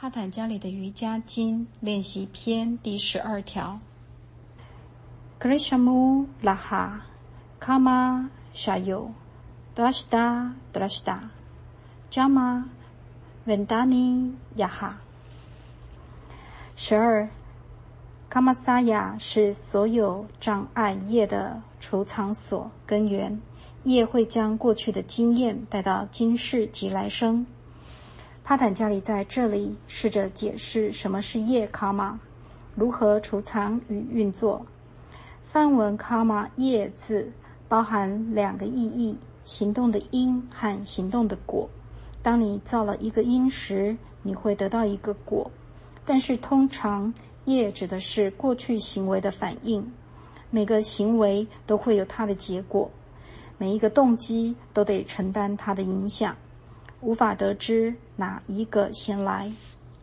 帕坦加里的瑜伽经练习篇第十二条：Krishamu Laha Kama Shayo Drashda Drashda Jama Vendani Yaha。十二，Kama Saya 是所有障碍业的储藏所根源，业会将过去的经验带到今世及来生。帕坦加里在这里试着解释什么是业卡玛，如何储藏与运作。梵文卡玛业字包含两个意义：行动的因和行动的果。当你造了一个因时，你会得到一个果。但是通常业指的是过去行为的反应。每个行为都会有它的结果，每一个动机都得承担它的影响。无法得知哪一个先来。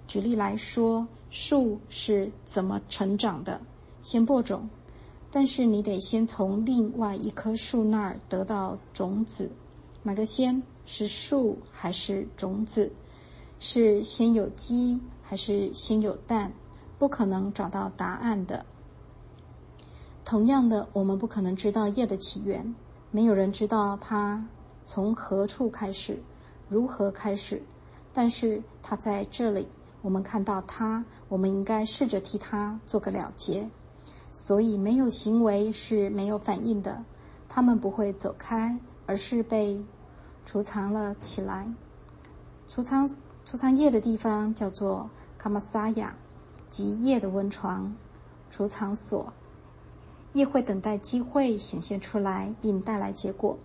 举例来说，树是怎么成长的？先播种，但是你得先从另外一棵树那儿得到种子。哪个先？是树还是种子？是先有鸡还是先有蛋？不可能找到答案的。同样的，我们不可能知道叶的起源，没有人知道它从何处开始。如何开始？但是他在这里，我们看到他，我们应该试着替他做个了结。所以，没有行为是没有反应的，他们不会走开，而是被储藏了起来。储藏储藏液的地方叫做卡玛萨亚，即液的温床储藏所。液会等待机会显现出来，并带来结果。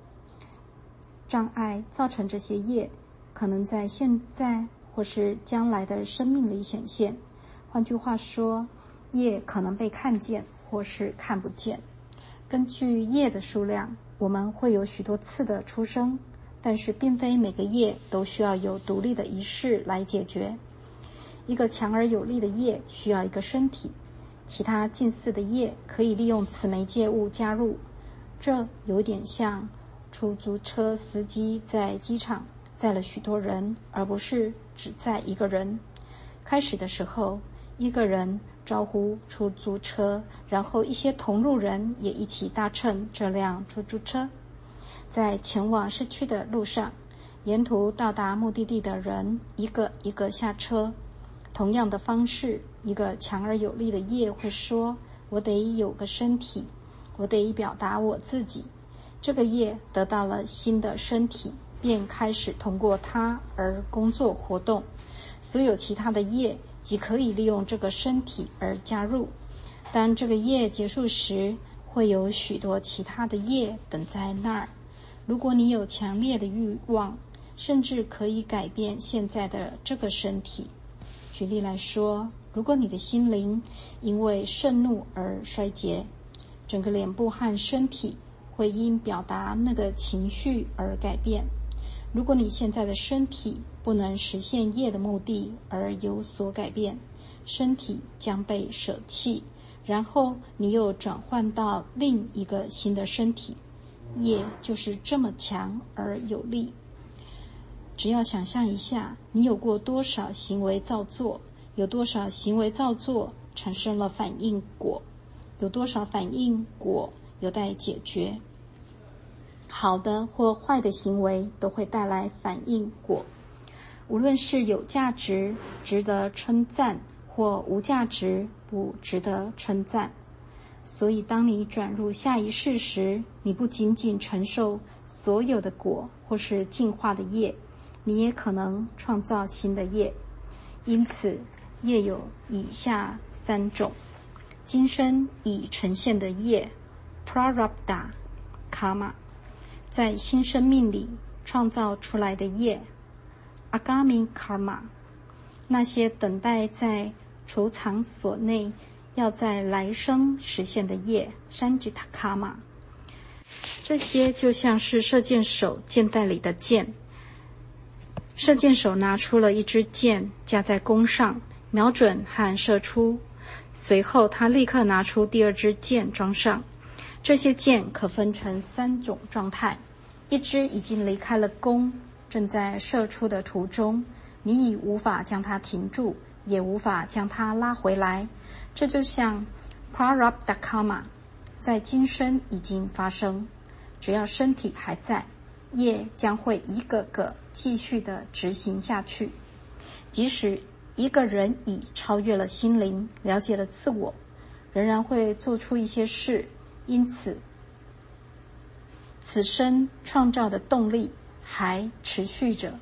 障碍造成这些业，可能在现在或是将来的生命里显现。换句话说，业可能被看见或是看不见。根据业的数量，我们会有许多次的出生，但是并非每个业都需要有独立的仪式来解决。一个强而有力的业需要一个身体，其他近似的业可以利用此媒介物加入。这有点像。出租车司机在机场载了许多人，而不是只载一个人。开始的时候，一个人招呼出租车，然后一些同路人也一起搭乘这辆出租车。在前往市区的路上，沿途到达目的地的人一个一个下车。同样的方式，一个强而有力的业会说：“我得有个身体，我得表达我自己。”这个业得到了新的身体，便开始通过它而工作活动。所有其他的业即可以利用这个身体而加入。当这个业结束时，会有许多其他的业等在那儿。如果你有强烈的欲望，甚至可以改变现在的这个身体。举例来说，如果你的心灵因为盛怒而衰竭，整个脸部和身体。会因表达那个情绪而改变。如果你现在的身体不能实现业的目的而有所改变，身体将被舍弃，然后你又转换到另一个新的身体。业就是这么强而有力。只要想象一下，你有过多少行为造作，有多少行为造作产生了反应果，有多少反应果有待解决。好的或坏的行为都会带来反应果，无论是有价值、值得称赞，或无价值、不值得称赞。所以，当你转入下一世时，你不仅仅承受所有的果或是进化的业，你也可能创造新的业。因此，业有以下三种：今生已呈现的业 （prarabdha karma）。在新生命里创造出来的业，agami karma，那些等待在储藏所内要在来生实现的业，sanjita karma，这些就像是射箭手箭袋里的箭。射箭手拿出了一支箭，架在弓上，瞄准和射出，随后他立刻拿出第二支箭装上。这些箭可分成三种状态：一支已经离开了弓，正在射出的途中；你已无法将它停住，也无法将它拉回来。这就像 prarabdha karma，在今生已经发生，只要身体还在，业将会一个个继续的执行下去。即使一个人已超越了心灵，了解了自我，仍然会做出一些事，因此。此生创造的动力还持续着，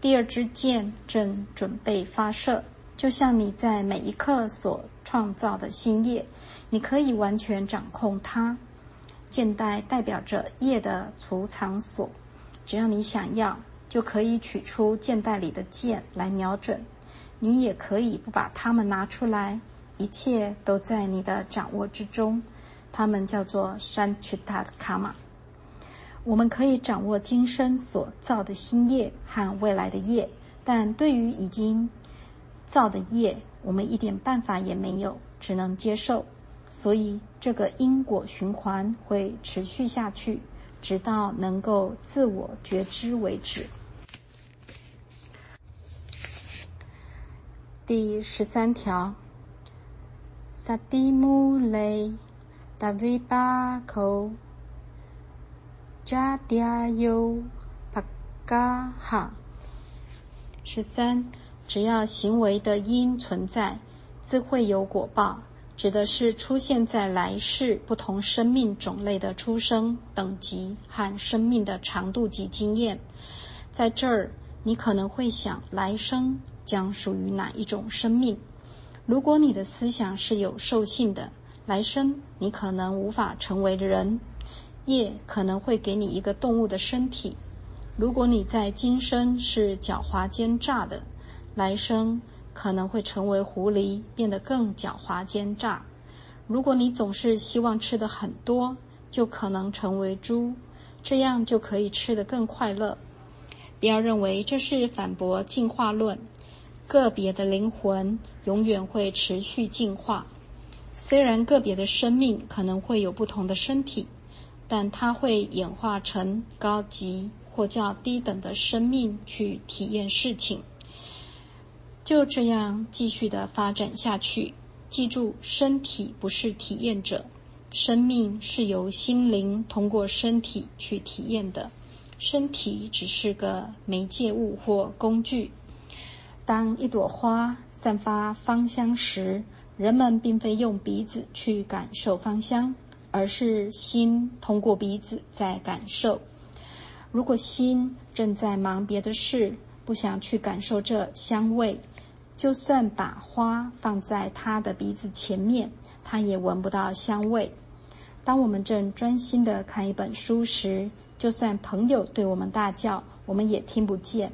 第二支箭正准备发射，就像你在每一刻所创造的新业，你可以完全掌控它。箭袋代表着业的储藏所，只要你想要，就可以取出箭袋里的箭来瞄准。你也可以不把它们拿出来，一切都在你的掌握之中。它们叫做山曲塔卡玛。我们可以掌握今生所造的新业和未来的业，但对于已经造的业，我们一点办法也没有，只能接受。所以，这个因果循环会持续下去，直到能够自我觉知为止。第十三条，萨蒂姆雷达维巴口。加嗲优帕嘎哈。十三，只要行为的因存在，自会有果报，指的是出现在来世不同生命种类的出生等级和生命的长度及经验。在这儿，你可能会想，来生将属于哪一种生命？如果你的思想是有兽性的，来生你可能无法成为人。业可能会给你一个动物的身体。如果你在今生是狡猾奸诈的，来生可能会成为狐狸，变得更狡猾奸诈。如果你总是希望吃的很多，就可能成为猪，这样就可以吃得更快乐。不要认为这是反驳进化论。个别的灵魂永远会持续进化，虽然个别的生命可能会有不同的身体。但它会演化成高级或较低等的生命去体验事情，就这样继续的发展下去。记住，身体不是体验者，生命是由心灵通过身体去体验的，身体只是个媒介物或工具。当一朵花散发芳香时，人们并非用鼻子去感受芳香。而是心通过鼻子在感受。如果心正在忙别的事，不想去感受这香味，就算把花放在他的鼻子前面，他也闻不到香味。当我们正专心的看一本书时，就算朋友对我们大叫，我们也听不见。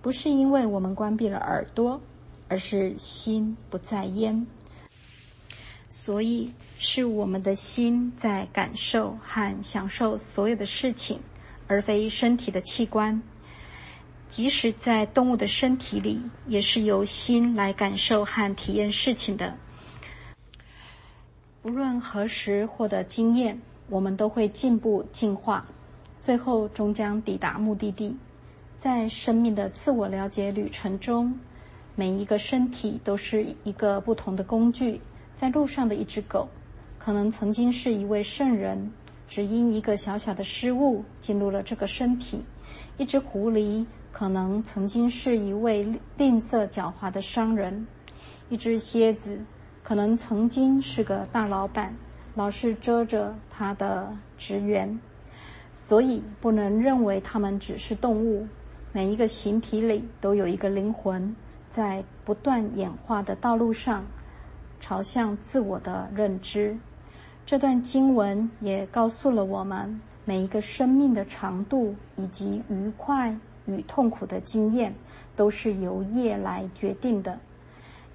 不是因为我们关闭了耳朵，而是心不在焉。所以，是我们的心在感受和享受所有的事情，而非身体的器官。即使在动物的身体里，也是由心来感受和体验事情的。无论何时获得经验，我们都会进步进化，最后终将抵达目的地。在生命的自我了解旅程中，每一个身体都是一个不同的工具。在路上的一只狗，可能曾经是一位圣人，只因一个小小的失误进入了这个身体；一只狐狸可能曾经是一位吝啬狡猾的商人；一只蝎子可能曾经是个大老板，老是遮着他的职员。所以不能认为它们只是动物。每一个形体里都有一个灵魂，在不断演化的道路上。朝向自我的认知，这段经文也告诉了我们，每一个生命的长度以及愉快与痛苦的经验，都是由业来决定的，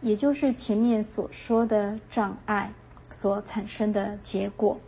也就是前面所说的障碍所产生的结果。